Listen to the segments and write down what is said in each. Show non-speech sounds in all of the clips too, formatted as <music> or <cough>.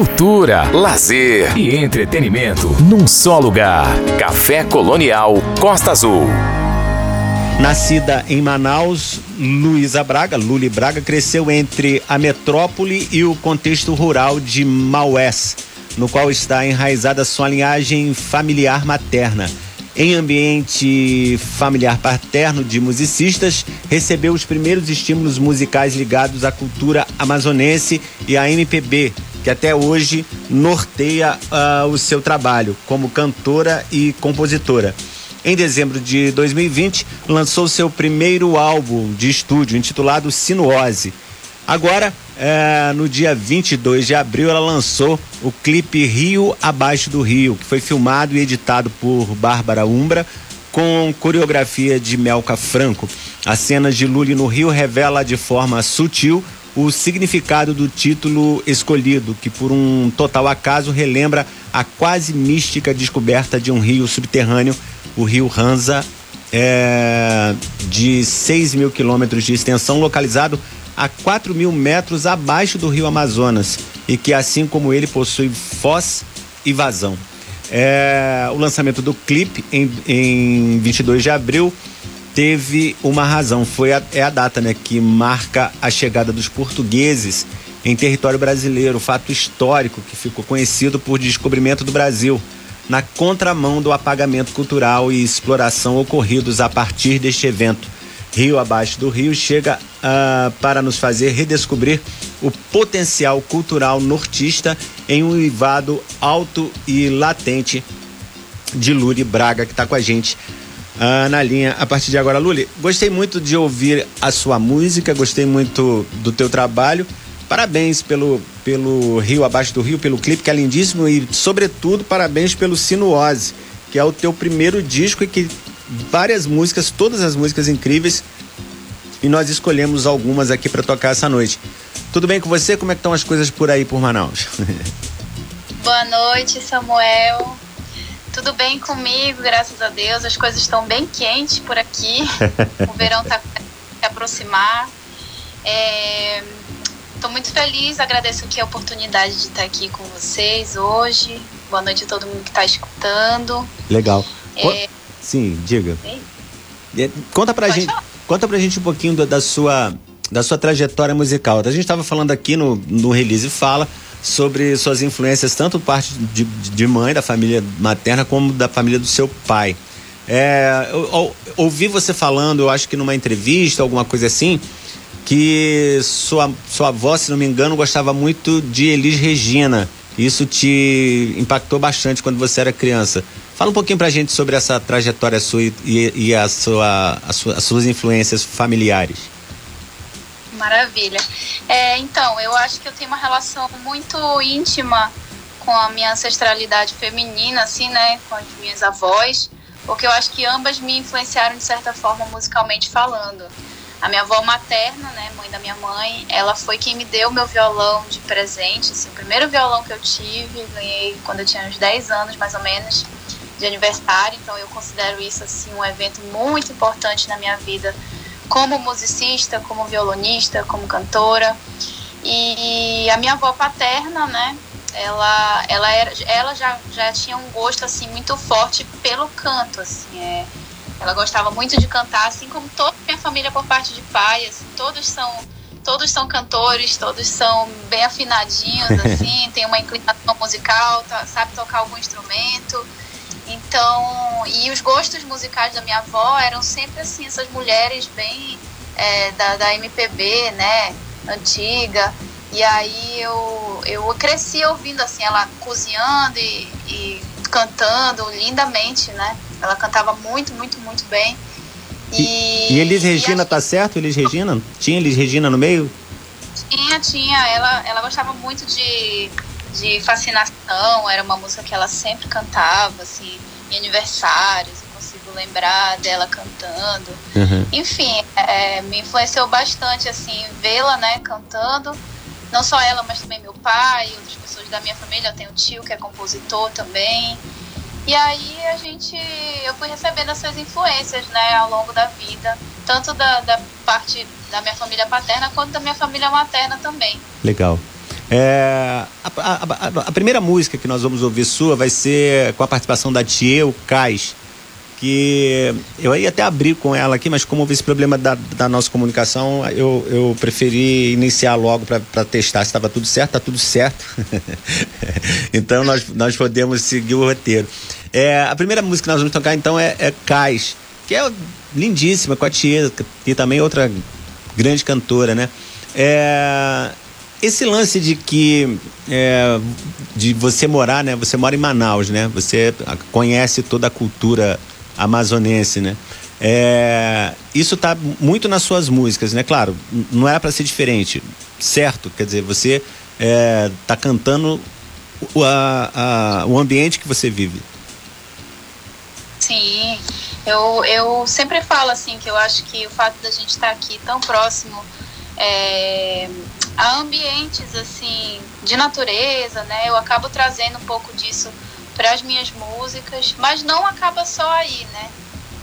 cultura, lazer e entretenimento num só lugar. Café Colonial Costa Azul. Nascida em Manaus, Luísa Braga, Luli Braga, cresceu entre a metrópole e o contexto rural de Maués, no qual está enraizada sua linhagem familiar materna. Em ambiente familiar paterno de musicistas, recebeu os primeiros estímulos musicais ligados à cultura amazonense e à MPB, que até hoje norteia uh, o seu trabalho como cantora e compositora. Em dezembro de 2020, lançou seu primeiro álbum de estúdio, intitulado Sinuose. Agora, é, no dia 22 de abril, ela lançou o clipe Rio Abaixo do Rio, que foi filmado e editado por Bárbara Umbra, com coreografia de Melka Franco. As cenas de Lully no Rio revela de forma sutil o significado do título escolhido, que por um total acaso relembra a quase mística descoberta de um rio subterrâneo, o rio Ranza, é, de 6 mil quilômetros de extensão, localizado a 4 mil metros abaixo do rio Amazonas e que, assim como ele, possui foz e vazão. É, o lançamento do clipe em, em 22 de abril teve uma razão, foi a, é a data né, que marca a chegada dos portugueses em território brasileiro, fato histórico que ficou conhecido por descobrimento do Brasil, na contramão do apagamento cultural e exploração ocorridos a partir deste evento. Rio Abaixo do Rio chega uh, para nos fazer redescobrir o potencial cultural nortista em um uivado alto e latente de Luli Braga, que está com a gente uh, na linha a partir de agora. Luli, gostei muito de ouvir a sua música, gostei muito do teu trabalho. Parabéns pelo, pelo Rio Abaixo do Rio, pelo clipe que é lindíssimo e, sobretudo, parabéns pelo Sinuose, que é o teu primeiro disco e que várias músicas, todas as músicas incríveis, e nós escolhemos algumas aqui para tocar essa noite. Tudo bem com você? Como é que estão as coisas por aí por Manaus? <laughs> Boa noite, Samuel. Tudo bem comigo, graças a Deus. As coisas estão bem quentes por aqui. <laughs> o verão está se aproximar. Estou é... muito feliz, agradeço aqui a oportunidade de estar aqui com vocês hoje. Boa noite a todo mundo que está escutando. Legal. É... Sim, diga. Sim. Conta pra Pode gente, falar. conta pra gente um pouquinho da, da, sua da sua trajetória musical. A gente estava falando aqui no, no Release Fala sobre suas influências, tanto parte de, de mãe, da família materna, como da família do seu pai. É, eu, eu, ouvi você falando, eu acho que numa entrevista, alguma coisa assim, que sua, sua avó, se não me engano, gostava muito de Elis Regina. Isso te impactou bastante quando você era criança. Fala um pouquinho pra gente sobre essa trajetória sua e, e a sua, a sua, as suas influências familiares. Maravilha. É, então, eu acho que eu tenho uma relação muito íntima com a minha ancestralidade feminina, assim, né, com as minhas avós, porque eu acho que ambas me influenciaram de certa forma musicalmente falando. A minha avó materna, né, mãe da minha mãe, ela foi quem me deu meu violão de presente, assim, o primeiro violão que eu tive, ganhei quando eu tinha uns 10 anos, mais ou menos, de aniversário, então eu considero isso, assim, um evento muito importante na minha vida, como musicista, como violonista, como cantora. E a minha avó paterna, né, ela, ela, era, ela já, já tinha um gosto assim muito forte pelo canto, assim, é, ela gostava muito de cantar, assim como toda a minha família por parte de pai, assim, todos são todos são cantores, todos são bem afinadinhos, <laughs> assim, tem uma inclinação musical, tá, sabe tocar algum instrumento. Então, e os gostos musicais da minha avó eram sempre assim, essas mulheres bem é, da, da MPB, né, antiga. E aí eu, eu cresci ouvindo assim, ela cozinhando e, e cantando lindamente, né? Ela cantava muito, muito, muito bem. E, e Elis Regina, e tá certo? Elis Regina? Tinha Elis Regina no meio? Tinha, tinha. Ela, ela gostava muito de de fascinação, era uma música que ela sempre cantava, assim, em aniversários, eu consigo lembrar dela cantando. Uhum. Enfim, é, me influenciou bastante, assim, vê-la, né, cantando. Não só ela, mas também meu pai, outras pessoas da minha família. Eu tenho um tio que é compositor também. E aí a gente, eu fui recebendo essas influências, né, ao longo da vida, tanto da, da parte da minha família paterna quanto da minha família materna também. Legal. É, a, a, a, primeira música que nós vamos ouvir sua vai ser com a participação da Tieu Cais, que eu ia até abrir com ela aqui, mas como houve esse problema da, da nossa comunicação, eu, eu preferi iniciar logo para testar se estava tudo certo, está tudo certo. <laughs> então nós, nós podemos seguir o roteiro. É, a primeira música que nós vamos tocar então é, é Cais, que é lindíssima, com a Tia, e também outra grande cantora, né? É, esse lance de que é, de você morar, né? Você mora em Manaus, né? Você conhece toda a cultura amazonense, né? É, isso está muito nas suas músicas, né? Claro, não era para ser diferente, certo? Quer dizer, você está é, tá cantando o, a, a, o ambiente que você vive. Sim, eu, eu sempre falo assim que eu acho que o fato da gente estar tá aqui tão próximo é, a ambientes assim de natureza, né? Eu acabo trazendo um pouco disso para as minhas músicas, mas não acaba só aí, né?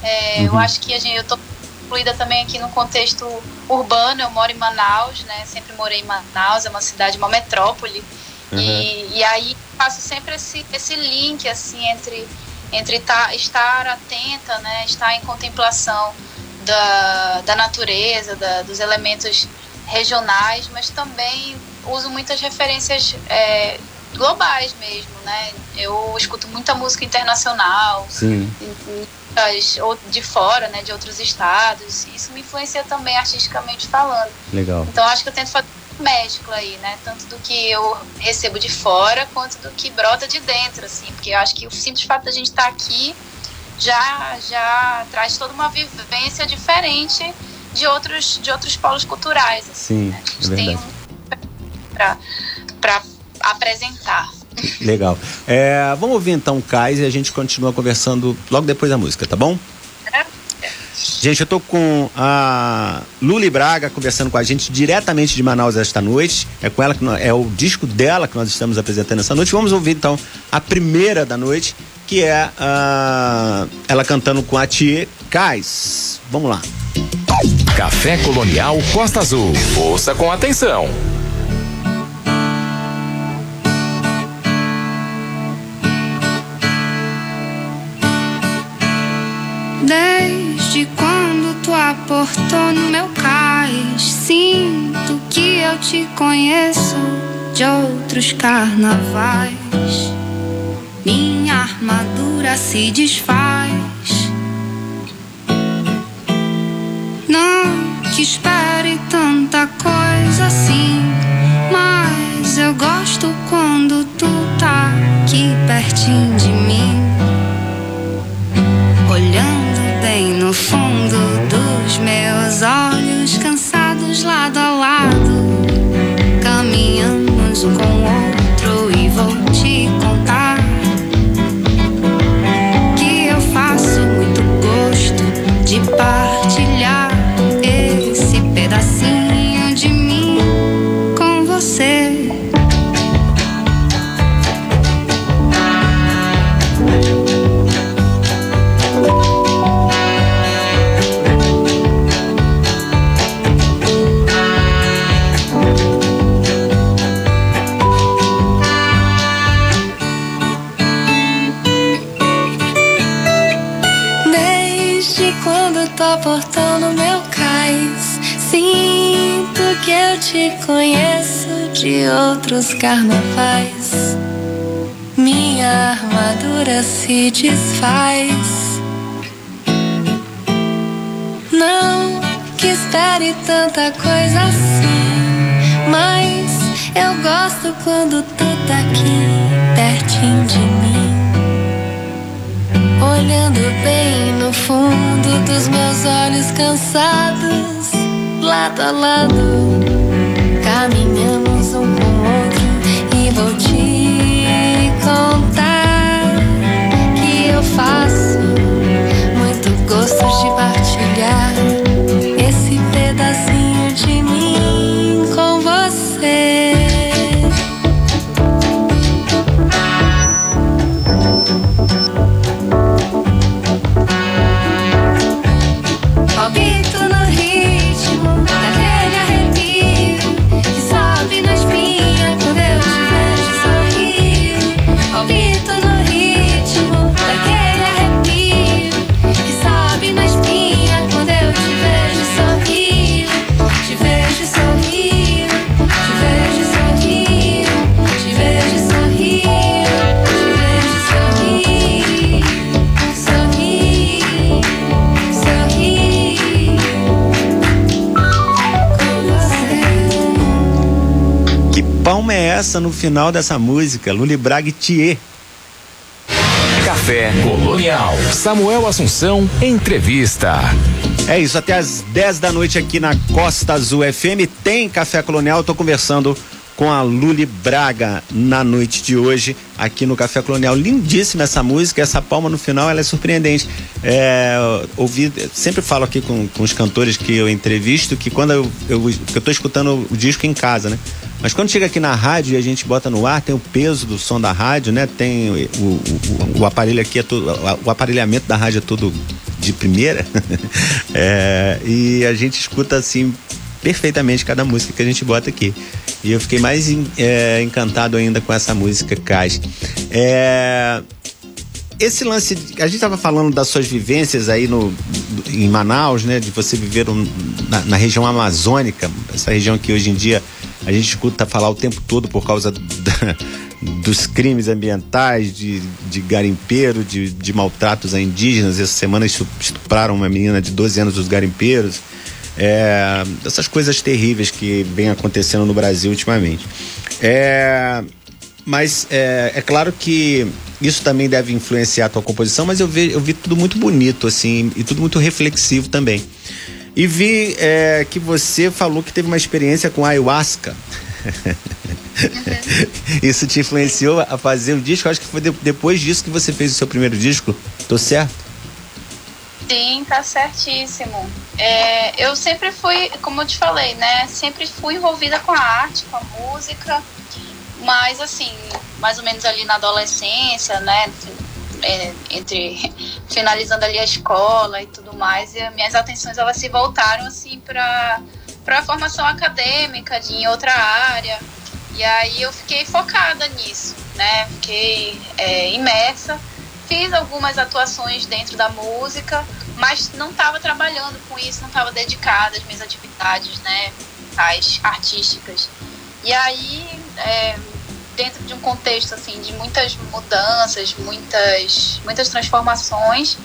É, uhum. Eu acho que a gente, eu tô incluída também aqui no contexto urbano. Eu moro em Manaus, né? Sempre morei em Manaus, é uma cidade, uma metrópole. Uhum. E, e aí faço sempre esse, esse link assim entre entre tá, estar atenta, né? Estar em contemplação da, da natureza, da, dos elementos regionais, mas também uso muitas referências é, globais mesmo, né? Eu escuto muita música internacional, Sim. de fora, né, de outros estados. Isso me influencia também artisticamente falando. Legal. Então acho que eu tento fazer mescla aí, né? Tanto do que eu recebo de fora quanto do que brota de dentro, assim, porque eu acho que o simples fato da gente estar tá aqui já já traz toda uma vivência diferente de outros, de outros polos culturais. Assim, Sim, né? A gente é tem um para apresentar. Legal. É, vamos ouvir então o Kais e a gente continua conversando logo depois da música, tá bom? É. Gente, eu tô com a Luli Braga conversando com a gente diretamente de Manaus esta noite. É com ela que nós, é o disco dela que nós estamos apresentando essa noite. Vamos ouvir então a primeira da noite, que é uh, ela cantando com a Tia Cais. Vamos lá. Café Colonial Costa Azul. Ouça com atenção. Desde quando tu aportou no meu cais, sinto que eu te conheço de outros carnavais. Minha armadura se desfaz que espere tanta coisa assim, mas eu gosto quando tu tá aqui pertinho de mim, olhando bem no fundo dos meus olhos, cansados lado a lado, caminhamos um com o outro e vou te contar. que eu faço muito gosto de partilhar. Portão no meu cais. Sinto que eu te conheço de outros carnavais. Minha armadura se desfaz. Não que espere tanta coisa assim, mas eu gosto quando tu tá aqui pertinho de olhando bem no fundo dos meus olhos cansados, lado a lado, caminhamos um com o outro e vou te contar que eu faço muito gosto de partilhar no final dessa música, Luli Braga e Thier. Café Colonial. Samuel Assunção, entrevista. É isso, até às 10 da noite aqui na Costa Azul FM tem Café Colonial. Estou conversando com a Luli Braga na noite de hoje aqui no Café Colonial. Lindíssima essa música, essa palma no final, ela é surpreendente. É, ouvi, sempre falo aqui com, com os cantores que eu entrevisto que quando eu, eu, tô escutando o disco em casa, né? Mas quando chega aqui na rádio e a gente bota no ar, tem o peso do som da rádio, né? Tem o, o, o aparelho aqui, é todo, o aparelhamento da rádio é todo de primeira. <laughs> é, e a gente escuta assim perfeitamente cada música que a gente bota aqui. E eu fiquei mais é, encantado ainda com essa música Cais. É, esse lance, a gente estava falando das suas vivências aí no, em Manaus, né? De você viver um, na, na, região amazônica, essa região que hoje em dia a gente escuta falar o tempo todo por causa da, dos crimes ambientais, de, de garimpeiro, de, de maltratos a indígenas. Essa semana estupraram uma menina de 12 anos dos garimpeiros. É, essas coisas terríveis que vem acontecendo no Brasil ultimamente. É, mas é, é, claro que isso também deve influenciar a tua composição, mas eu vi, eu vi tudo muito bonito, assim, e tudo muito reflexivo também. E vi é, que você falou que teve uma experiência com ayahuasca. Uhum. <laughs> Isso te influenciou a fazer o disco? Acho que foi depois disso que você fez o seu primeiro disco. Tô certo? Sim, tá certíssimo. É, eu sempre fui, como eu te falei, né? Sempre fui envolvida com a arte, com a música, mas assim, mais ou menos ali na adolescência, né? É, entre <laughs> finalizando ali a escola e tudo mais, e minhas atenções elas se voltaram assim para para a formação acadêmica de em outra área. E aí eu fiquei focada nisso, né? Fiquei é, imersa fiz algumas atuações dentro da música, mas não estava trabalhando com isso, não estava dedicada às minhas atividades, né, as artísticas. E aí, é, dentro de um contexto assim de muitas mudanças, muitas, muitas transformações,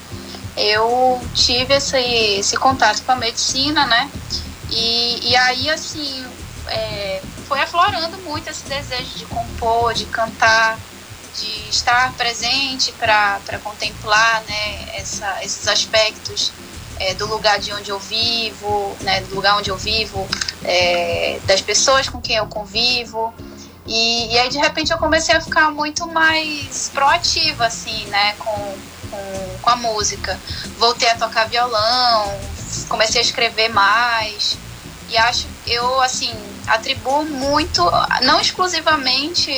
eu tive esse, esse contato com a medicina, né? E, e aí, assim, é, foi aflorando muito esse desejo de compor, de cantar, de estar presente para contemplar né, essa, esses aspectos é, do lugar de onde eu vivo, né, do lugar onde eu vivo, é, das pessoas com quem eu convivo. E, e, aí de repente eu comecei a ficar muito mais proativa assim, né, com, com, com a música. Voltei a tocar violão, comecei a escrever mais. E acho, eu assim, atribuo muito, não exclusivamente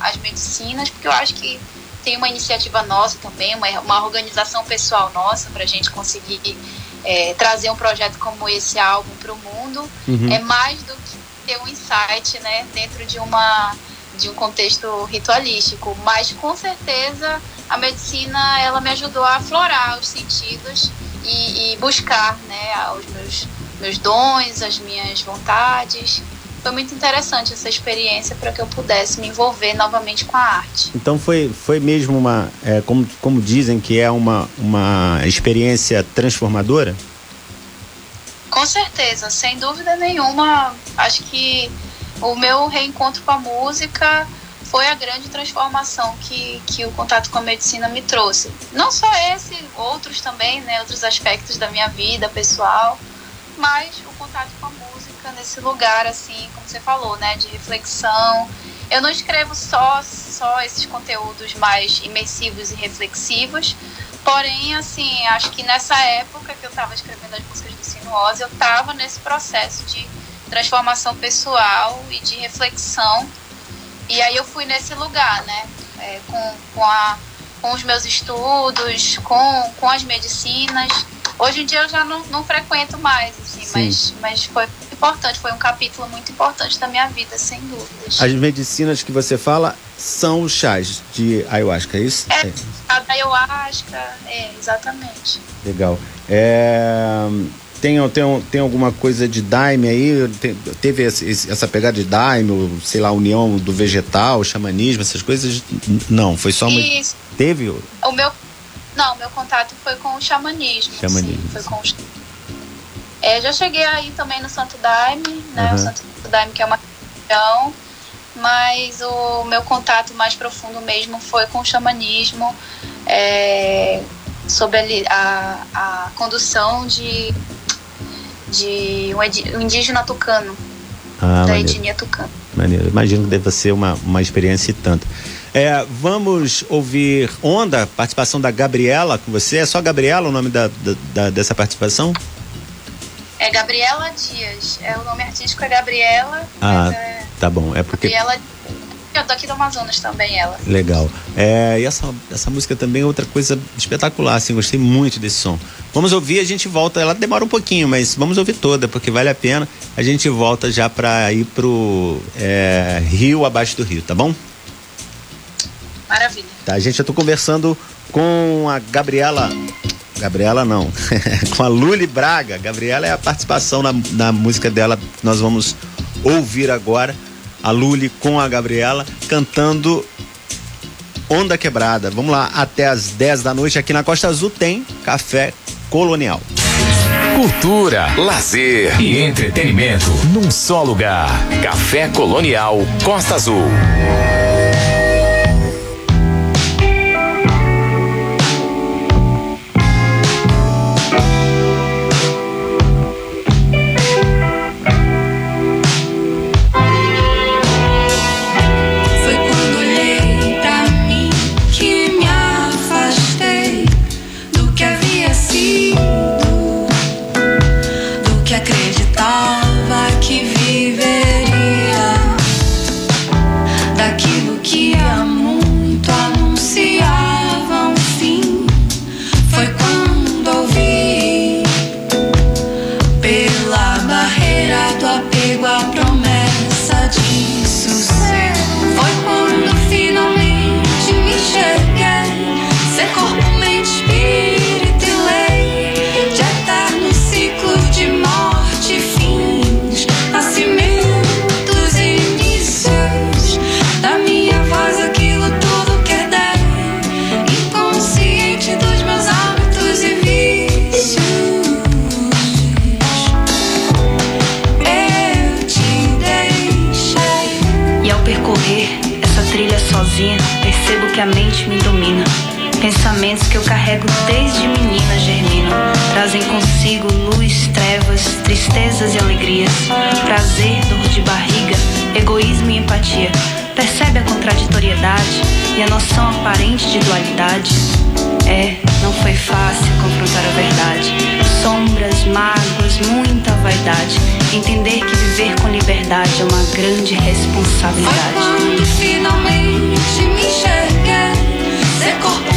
às medicinas, porque eu acho que tem uma iniciativa nossa também, uma, uma organização pessoal nossa para a gente conseguir é, trazer um projeto como esse álbum para o mundo. Uhum. É mais do que ter um insight né, dentro de uma de um contexto ritualístico, mas com certeza a medicina ela me ajudou a aflorar os sentidos e, e buscar né, os meus meus dons, as minhas vontades. Foi muito interessante essa experiência para que eu pudesse me envolver novamente com a arte. Então foi, foi mesmo uma, é, como, como dizem que é uma, uma experiência transformadora? Com certeza, sem dúvida nenhuma. Acho que o meu reencontro com a música foi a grande transformação que, que o contato com a medicina me trouxe. Não só esse, outros também, né, outros aspectos da minha vida pessoal mais o contato com a música nesse lugar, assim, como você falou, né, de reflexão. Eu não escrevo só, só esses conteúdos mais imersivos e reflexivos, porém, assim, acho que nessa época que eu estava escrevendo as músicas do Sinuose, eu estava nesse processo de transformação pessoal e de reflexão. E aí eu fui nesse lugar, né, é, com, com, a, com os meus estudos, com, com as medicinas Hoje em dia eu já não, não frequento mais, assim, mas, mas foi importante, foi um capítulo muito importante da minha vida, sem dúvidas. As medicinas que você fala são os chás de ayahuasca, é isso? É, a da ayahuasca, é, exatamente. Legal. É, tem, tem, tem alguma coisa de daime aí? Tem, teve esse, essa pegada de daime, sei lá, união do vegetal, xamanismo, essas coisas? Não, foi só uma. Isso. Teve? O meu não, meu contato foi com o xamanismo. Xamanismo. Sim, foi com o... é, já cheguei aí também no Santo Daime, né? Uhum. O Santo Daime, que é uma religião. mas o meu contato mais profundo mesmo foi com o xamanismo, é, sobre a, a, condução de, de um indígena tucano, ah, da maneiro. etnia tucano. Maneiro. Imagino que deva ser uma, uma experiência e tanto. É, vamos ouvir Onda, participação da Gabriela com você. É só Gabriela o nome da, da, dessa participação? É Gabriela Dias. É, o nome artístico é Gabriela. Ah, é... tá bom. É porque. Gabriela eu tô aqui do Amazonas também, ela. Legal. É, e essa, essa música também é outra coisa espetacular, assim, gostei muito desse som. Vamos ouvir, a gente volta, ela demora um pouquinho, mas vamos ouvir toda, porque vale a pena. A gente volta já para ir pro é, Rio, abaixo do Rio, tá bom? Maravilha. Tá, gente, eu tô conversando com a Gabriela. Gabriela não, <laughs> com a Luli Braga. Gabriela é a participação na, na música dela nós vamos ouvir agora a Luli com a Gabriela, cantando Onda Quebrada. Vamos lá, até as 10 da noite aqui na Costa Azul tem Café Colonial. Cultura, lazer e entretenimento num só lugar. Café Colonial Costa Azul. Carrego desde menina germinam. Trazem consigo luz, trevas, tristezas e alegrias. Prazer, dor de barriga, egoísmo e empatia. Percebe a contraditoriedade e a noção aparente de dualidade? É, não foi fácil confrontar a verdade. Sombras, mágoas, muita vaidade. Entender que viver com liberdade é uma grande responsabilidade. Foi quando finalmente me enxerguei, ser corpo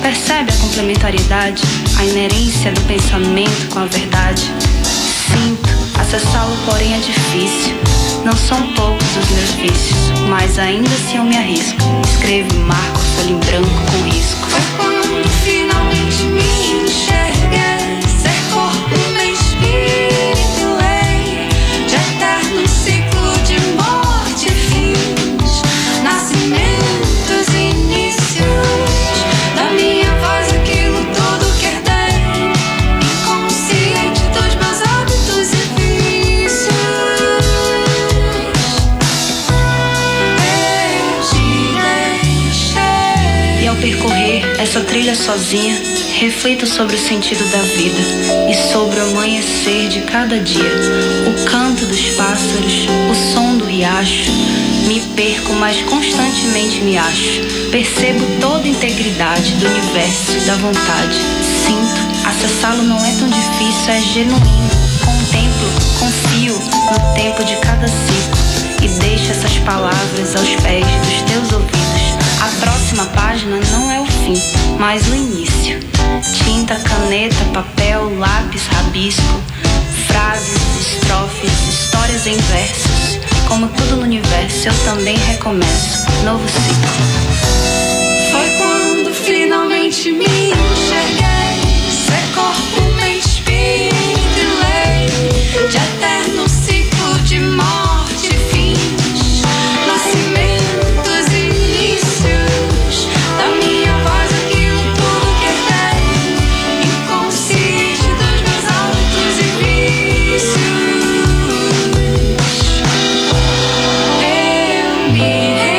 Percebe a complementariedade, a inerência do pensamento com a verdade? Sinto, acessá-lo, porém é difícil. Não são poucos os meus vícios, mas ainda assim eu me arrisco. Escrevo marco folha em branco com risco. Foi quando finalmente me enxerguei, percorrer essa trilha sozinha, reflito sobre o sentido da vida e sobre o amanhecer de cada dia, o canto dos pássaros, o som do riacho. Me perco, mas constantemente me acho. Percebo toda a integridade do universo e da vontade. Sinto, acessá-lo não é tão difícil, é genuíno. Contemplo, confio no tempo de cada ciclo e deixo essas palavras aos pés dos teus ouvidos A próxima página não é o fim, mas o início. Tinta, caneta, papel, lápis, rabisco, frases, estrofes, histórias em versos. Como tudo no universo, eu também recomeço. Novo ciclo. Foi quando finalmente me enxerguei. Ser corpo, mente, espírito e lei. De eterno ciclo me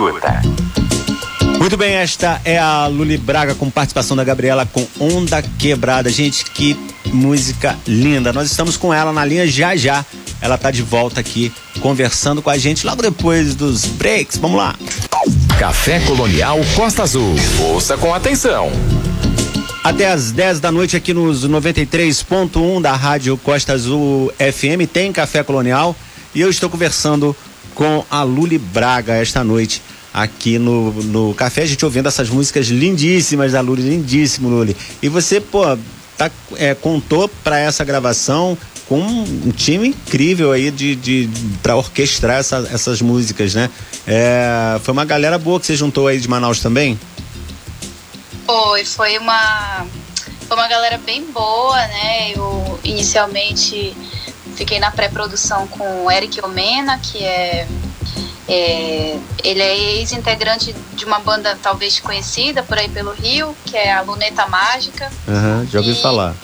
escuta. Muito bem, esta é a Luli Braga com participação da Gabriela com Onda Quebrada. Gente, que música linda. Nós estamos com ela na linha já já. Ela tá de volta aqui conversando com a gente logo depois dos breaks. Vamos lá. Café Colonial Costa Azul. Ouça com atenção. Até às 10 da noite aqui nos 93.1 da Rádio Costa Azul FM tem Café Colonial e eu estou conversando com a Luli Braga esta noite aqui no, no café, a gente ouvindo essas músicas lindíssimas da Luli, lindíssimo Luli. E você, pô, tá, é, contou para essa gravação com um time incrível aí de, de para orquestrar essa- essas músicas, né? É, foi uma galera boa que você juntou aí de Manaus também? Foi, foi uma, foi uma galera bem boa, né? Eu inicialmente fiquei na pré-produção com o Eric Omena, que é, é- ele é ex-integrante de uma banda talvez conhecida por aí pelo Rio, que é a Luneta Mágica. Aham, já ouvi E- falar.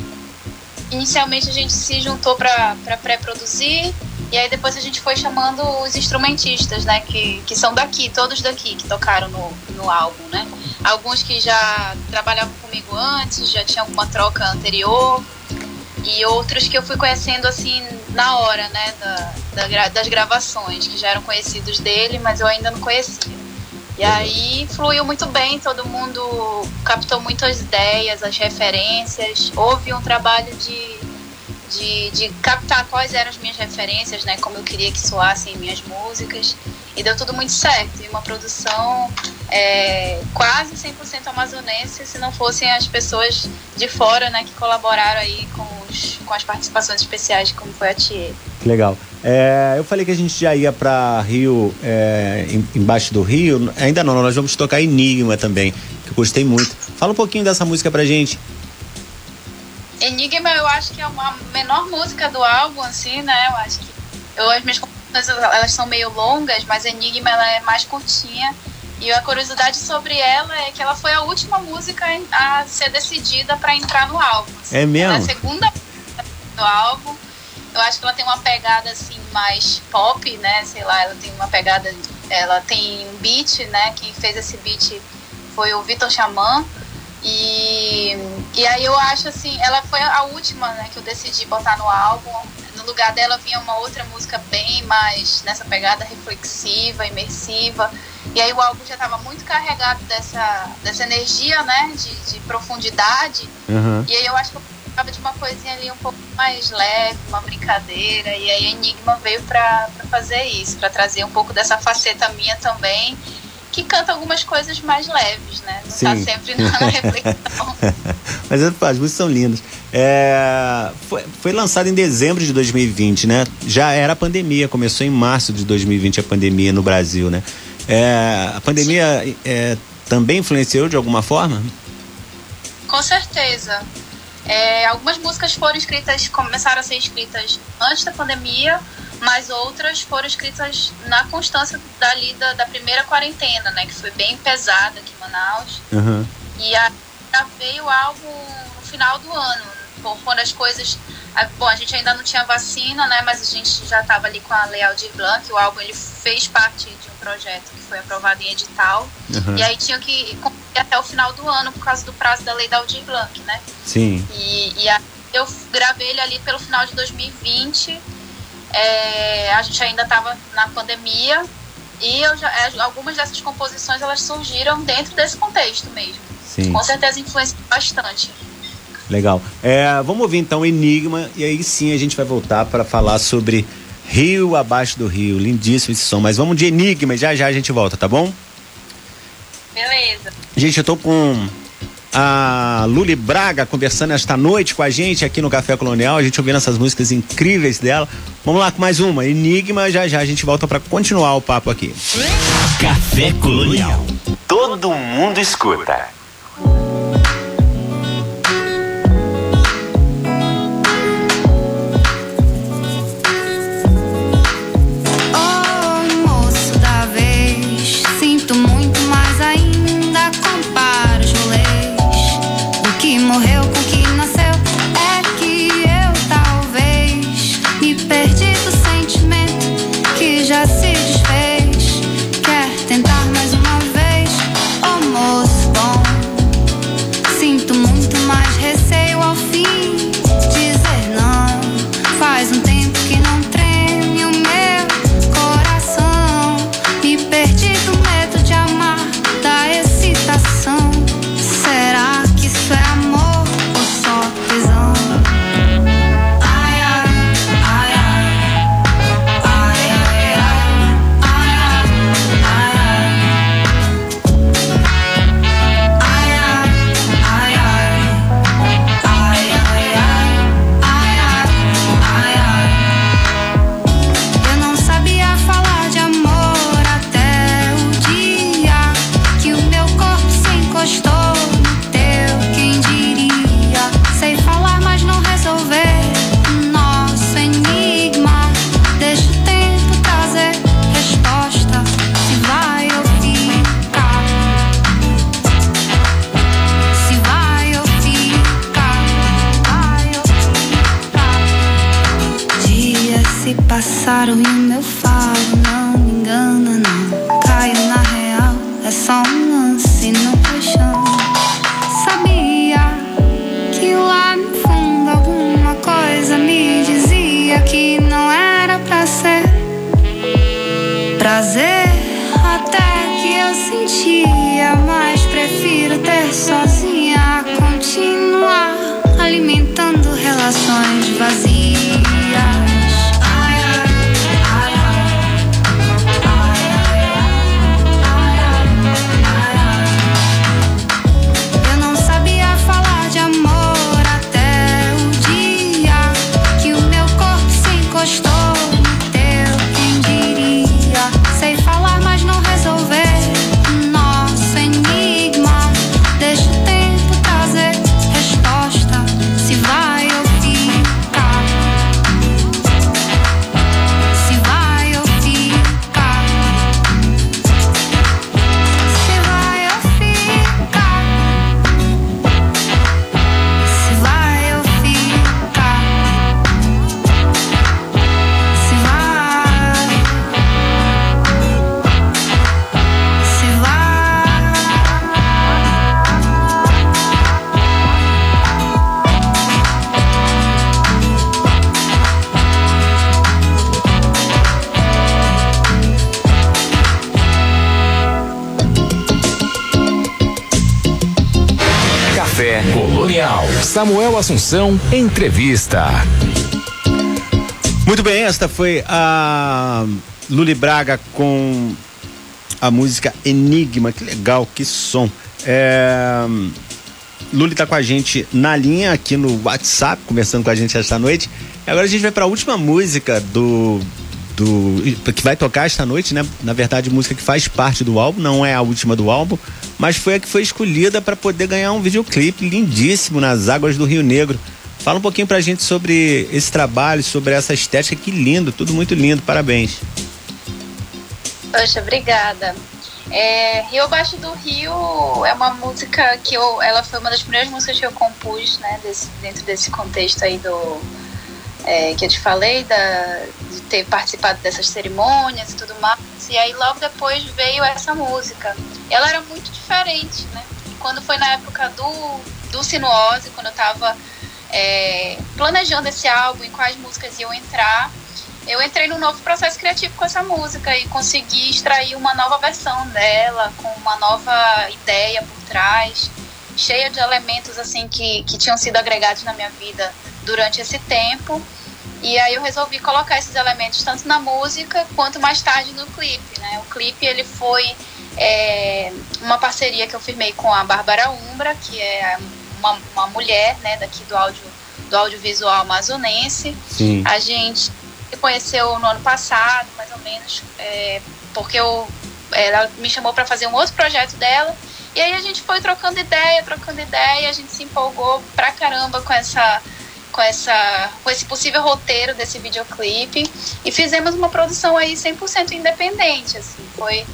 Inicialmente a gente se juntou para pré-produzir e aí depois a gente foi chamando os instrumentistas, né, que, que são daqui, todos daqui que tocaram no, no álbum, né? Alguns que já trabalhavam comigo antes, já tinha alguma troca anterior e outros que eu fui conhecendo assim na hora, né, da, da das gravações, que já eram conhecidos dele, mas eu ainda não conhecia. E aí fluiu muito bem, todo mundo captou muitas ideias, as referências, houve um trabalho de, de, de captar quais eram as minhas referências, né, como eu queria que soassem minhas músicas, e deu tudo muito certo. E uma produção é, quase 100% amazonense, se não fossem as pessoas de fora, né, que colaboraram aí com, os, com as participações especiais, como foi a. Que legal. É, eu falei que a gente já ia pra Rio, é, em- embaixo do Rio. Ainda não, nós vamos tocar Enigma também, que eu gostei muito. Fala um pouquinho dessa música pra gente. Enigma eu acho que é a menor música do álbum, assim, né? Eu acho que eu, as minhas composições elas são meio longas, mas Enigma ela é mais curtinha. E a curiosidade sobre ela é que ela foi a última música a ser decidida para entrar no álbum. assim. É mesmo? Ela é a segunda música do álbum. Eu acho que ela tem uma pegada assim mais pop, né? Sei lá, ela tem uma pegada, ela tem um beat, né? Quem fez esse beat foi o Vitor Xamã. E, e aí eu acho assim, ela foi a última né, que eu decidi botar no álbum. No lugar dela vinha uma outra música bem mais nessa pegada reflexiva, imersiva. E aí o álbum já estava muito carregado dessa, dessa energia, né? De, de profundidade. Aham. E aí eu acho que eu precisava de uma coisinha ali um pouco mais leve, uma brincadeira. E aí a Enigma veio pra fazer isso, pra trazer um pouco dessa faceta minha também, que canta algumas coisas mais leves, né? Não tá Sim. sempre na <laughs> reflexão. <laughs> Mas as as músicas são lindas. É, foi, foi lançado em dezembro de 2020, né? Já era a pandemia, começou em março de 2020 a pandemia no Brasil, né? É, a pandemia é, também influenciou de alguma forma? Com certeza. É, algumas músicas foram escritas, começaram a ser escritas antes da pandemia, mas outras foram escritas na constância dali da, da primeira quarentena, né? Que foi bem pesada aqui em Manaus. Aham. E aí gravei o álbum no final do ano, por- quando as coisas bom, a gente ainda não tinha vacina, né? Mas a gente já estava ali com a Lei Aldir Blanc. O álbum ele fez parte de um projeto que foi aprovado em edital. Uhum. E aí tinha que cumprir até o final do ano por causa do prazo da Lei da Aldir Blanc, né? Sim. E, e aí eu gravei ele ali pelo final de 2020. É, a gente ainda estava na pandemia e já, é, algumas dessas composições elas surgiram dentro desse contexto mesmo. Sim. Com certeza influenciou bastante. Legal. É, vamos ouvir então Enigma e aí sim a gente vai voltar para falar sobre Rio Abaixo do Rio. Lindíssimo esse som. Mas vamos de Enigma e já já a gente volta, tá bom? Beleza. Gente, eu tô com a Luli Braga conversando esta noite com a gente aqui no Café Colonial, a gente ouvindo essas músicas incríveis dela. Vamos lá com mais uma, Enigma, já já a gente volta para continuar o papo aqui. Café Colonial. Todo mundo escuta. Samuel Assunção, entrevista. Muito bem, esta foi a Luli Braga com a música Enigma. Que legal, que som. É... Luli está com a gente na linha aqui no WhatsApp, conversando com a gente esta noite. Agora a gente vai para a última música do do que vai tocar esta noite, né? Na verdade, música que faz parte do álbum, não é a última do álbum, mas foi a que foi escolhida para poder ganhar um videoclipe lindíssimo nas águas do Rio Negro. Fala um pouquinho pra gente sobre esse trabalho, sobre essa estética, que lindo, tudo muito lindo, parabéns. Poxa, obrigada. É, Rio Abaixo do Rio é uma música que eu, ela foi uma das primeiras músicas que eu compus, né, desse, dentro desse contexto aí do, é, que eu te falei, da, de ter participado dessas cerimônias e tudo mais. E aí logo depois veio essa música. Ela era muito diferente, né? Quando foi na época do, do Sinuose, quando eu estava é, planejando esse álbum e quais músicas iam entrar, eu entrei num novo processo criativo com essa música e consegui extrair uma nova versão dela, com uma nova ideia por trás, cheia de elementos assim que, que tinham sido agregados na minha vida durante esse tempo. E aí eu resolvi colocar esses elementos tanto na música quanto mais tarde no clipe, né? O clipe ele foi é, uma parceria que eu firmei com a Bárbara Umbra, que é uma, uma mulher, né, daqui do áudio do audiovisual amazonense. Sim. A gente se conheceu no ano passado, mais ou menos, é, porque eu, ela me chamou para fazer um outro projeto dela. E aí a gente foi trocando ideia, trocando ideia, a gente se empolgou pra caramba com essa com essa com esse possível roteiro desse videoclipe e fizemos uma produção aí 100% independente, assim, foi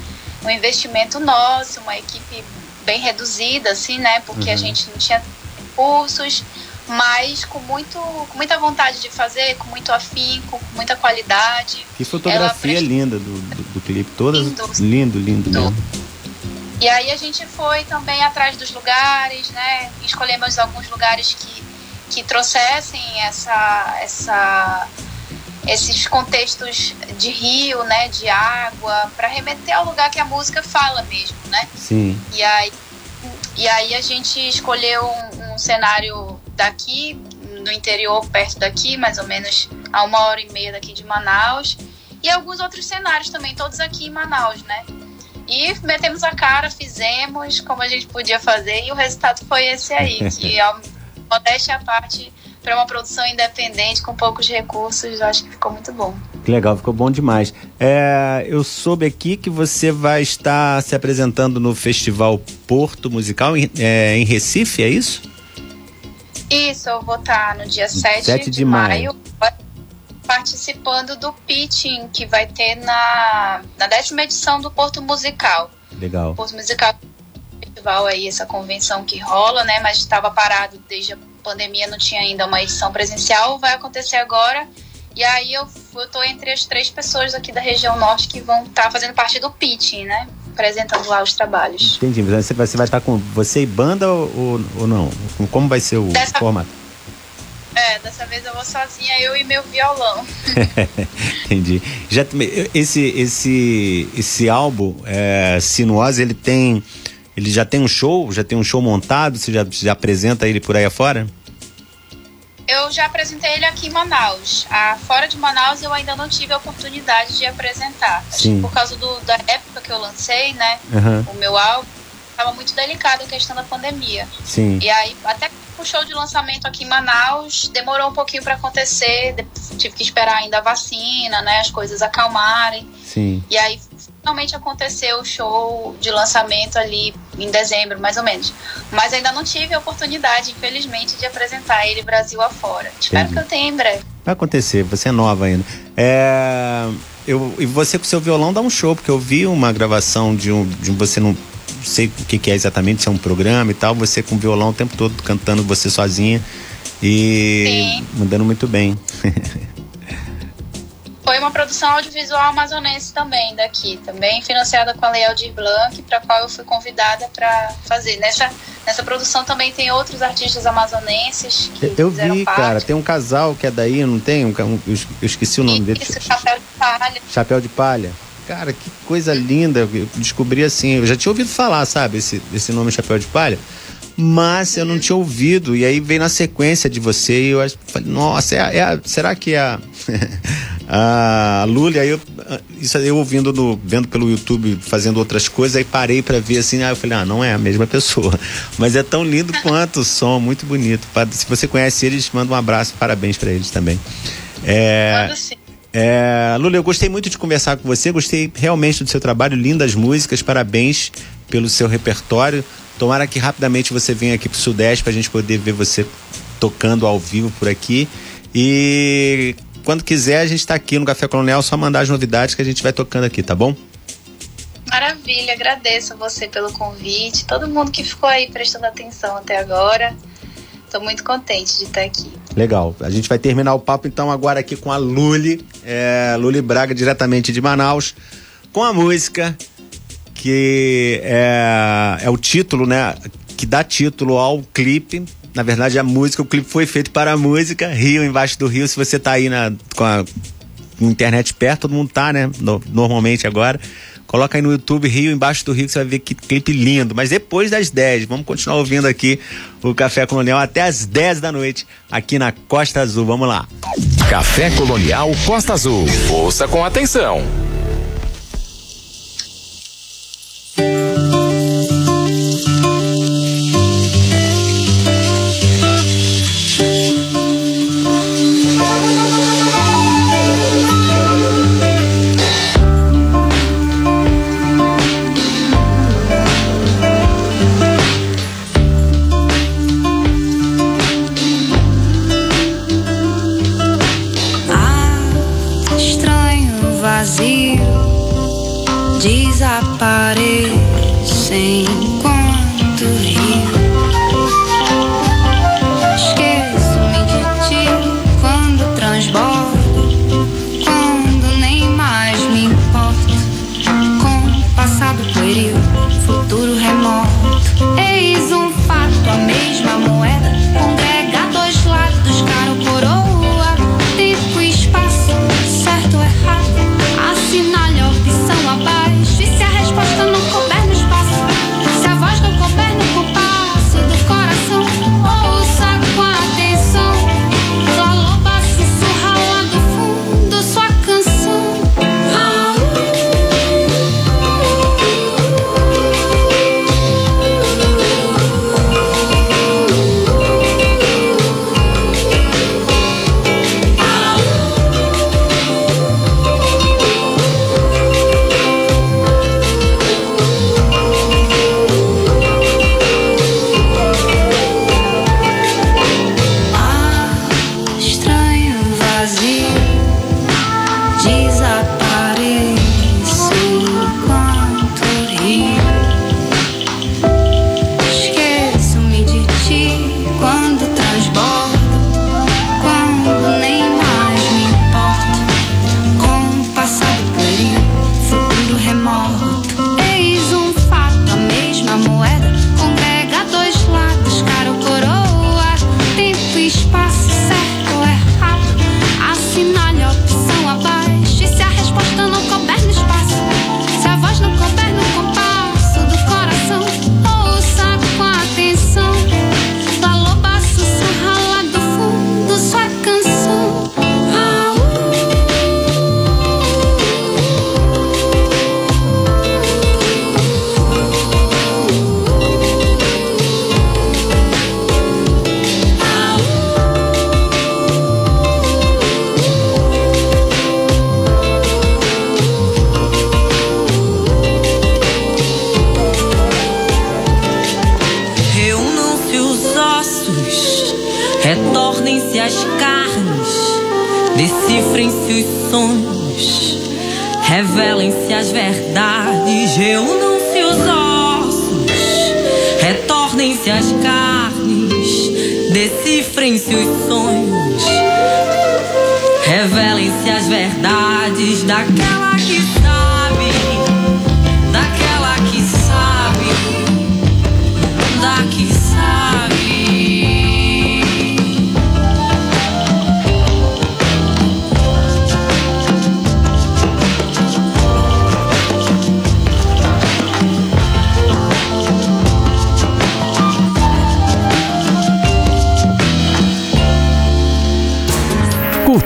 um investimento nosso, uma equipe bem reduzida assim, né? Porque Uhum. a gente não tinha recursos, mas com muito com muita vontade de fazer, com muito afinco, com muita qualidade. Que fotografia Ela linda do, do, do clipe. Todas. Lindo. Lindo, lindo, Lindo. mesmo. E aí a gente foi também atrás dos lugares, né? Escolhemos alguns lugares que, que trouxessem essa, essa, esses contextos de rio, né? De água, para remeter ao lugar que a música fala mesmo, né? Sim. E aí, e aí a gente escolheu um, um cenário daqui, no interior, perto daqui, mais ou menos a uma hora e meia daqui de Manaus. E alguns outros cenários também, todos aqui em Manaus, né? E metemos a cara, fizemos como a gente podia fazer e o resultado foi esse aí, que <laughs> modéstia à parte, para uma produção independente com poucos recursos, eu acho que ficou muito bom. Que legal, ficou bom demais. É, eu soube aqui que você vai estar se apresentando no Festival Porto Musical em, é, em Recife, é isso? Isso, eu vou estar no dia 7, 7 de de, maio. maio, participando do pitching que vai ter na, na décima edição do Porto Musical. Legal. Porto Musical festival aí, essa convenção que rola, né? Mas estava parado desde a pandemia, não tinha ainda uma edição presencial, vai acontecer agora. E aí eu, eu tô entre as três pessoas aqui da região norte que vão estar fazendo parte do pitching, né? Apresentando lá os trabalhos. Entendi. Você vai, você vai estar com você e banda ou, ou não? Como vai ser o Dessa- formato? É, dessa vez eu vou sozinha, eu e meu violão. <laughs> Entendi. Já, esse, esse, esse álbum, é, Sinuose, ele tem. Ele já tem um show? Já tem um show montado? Você já, já apresenta ele por aí afora? Eu já apresentei ele aqui em Manaus. Ah, fora de Manaus eu ainda não tive a oportunidade de apresentar. Sim. por causa do, da época que eu lancei, né? Aham, O meu álbum estava muito delicado a questão da pandemia. sim. E aí, até o show de lançamento aqui em Manaus demorou um pouquinho para acontecer. Tive que esperar ainda a vacina, né? As coisas acalmarem. Sim. E aí finalmente aconteceu o show de lançamento ali em dezembro, mais ou menos. Mas ainda não tive a oportunidade, infelizmente, de apresentar ele Brasil afora. Espero Entendi. que eu tenha em breve. Vai acontecer, você é nova ainda. É, eu, e você com seu violão dá um show, porque eu vi uma gravação de um. De um você não sei o que, que é exatamente, se é um programa e tal, você com violão o tempo todo cantando você sozinha e Sim. mandando muito bem. <laughs> Foi uma produção audiovisual amazonense também daqui, também financiada com a Lei Aldir Blanc, para qual eu fui convidada para fazer. Nessa, nessa produção também tem outros artistas amazonenses que Eu vi, parte. cara, tem um casal que é daí, não tem? Um, um- eu es- eu esqueci o nome dele. Isso, chapéu de palha. Chapéu de palha. Cara, que coisa linda. Eu descobri assim, eu já tinha ouvido falar, sabe, esse, esse nome Chapéu de Palha. Mas eu não tinha ouvido. E aí veio na sequência de você e eu acho- falei, nossa, é a- é a- será que é a, a <laughs> Lully? Aí eu, isso aí eu ouvindo, no, vendo pelo YouTube, fazendo outras coisas, aí parei pra ver assim, aí eu falei, ah, não é a mesma pessoa. <laughs> Mas é tão lindo quanto o som, muito bonito. Se você conhece eles, manda um abraço, parabéns pra eles também. É, Mando sim. é, Lula, eu gostei muito de conversar com você, gostei realmente do seu trabalho, lindas músicas, parabéns pelo seu repertório. Tomara que rapidamente você venha aqui pro Sudeste pra gente poder ver você tocando ao vivo por aqui. E quando quiser, a gente tá aqui no Café Colonial, só mandar as novidades que a gente vai tocando aqui, tá bom? Maravilha, agradeço a você pelo convite, todo mundo que ficou aí prestando atenção até agora. Estou muito contente de estar aqui. Legal. A gente vai terminar o papo então agora aqui com a Luli, é, Luli Braga, diretamente de Manaus, com a música que é, é o título, né? Que dá título ao clipe. Na verdade, a música, o clipe foi feito para a música, Rio Embaixo do Rio. Se você tá aí na, com a internet perto, todo mundo tá, né? No, normalmente agora. Coloca aí no YouTube Rio Embaixo do Rio, que você vai ver que clipe lindo. Mas depois das 10, vamos continuar ouvindo aqui o Café Colonial até as 10 da noite, aqui na Costa Azul. Vamos lá. Café Colonial Costa Azul. Ouça com atenção. se os sonhos, revelem-se as verdades, reúnam-se os ossos, retornem-se as carnes, decifrem-se os sonhos, revelem-se as verdades daquela que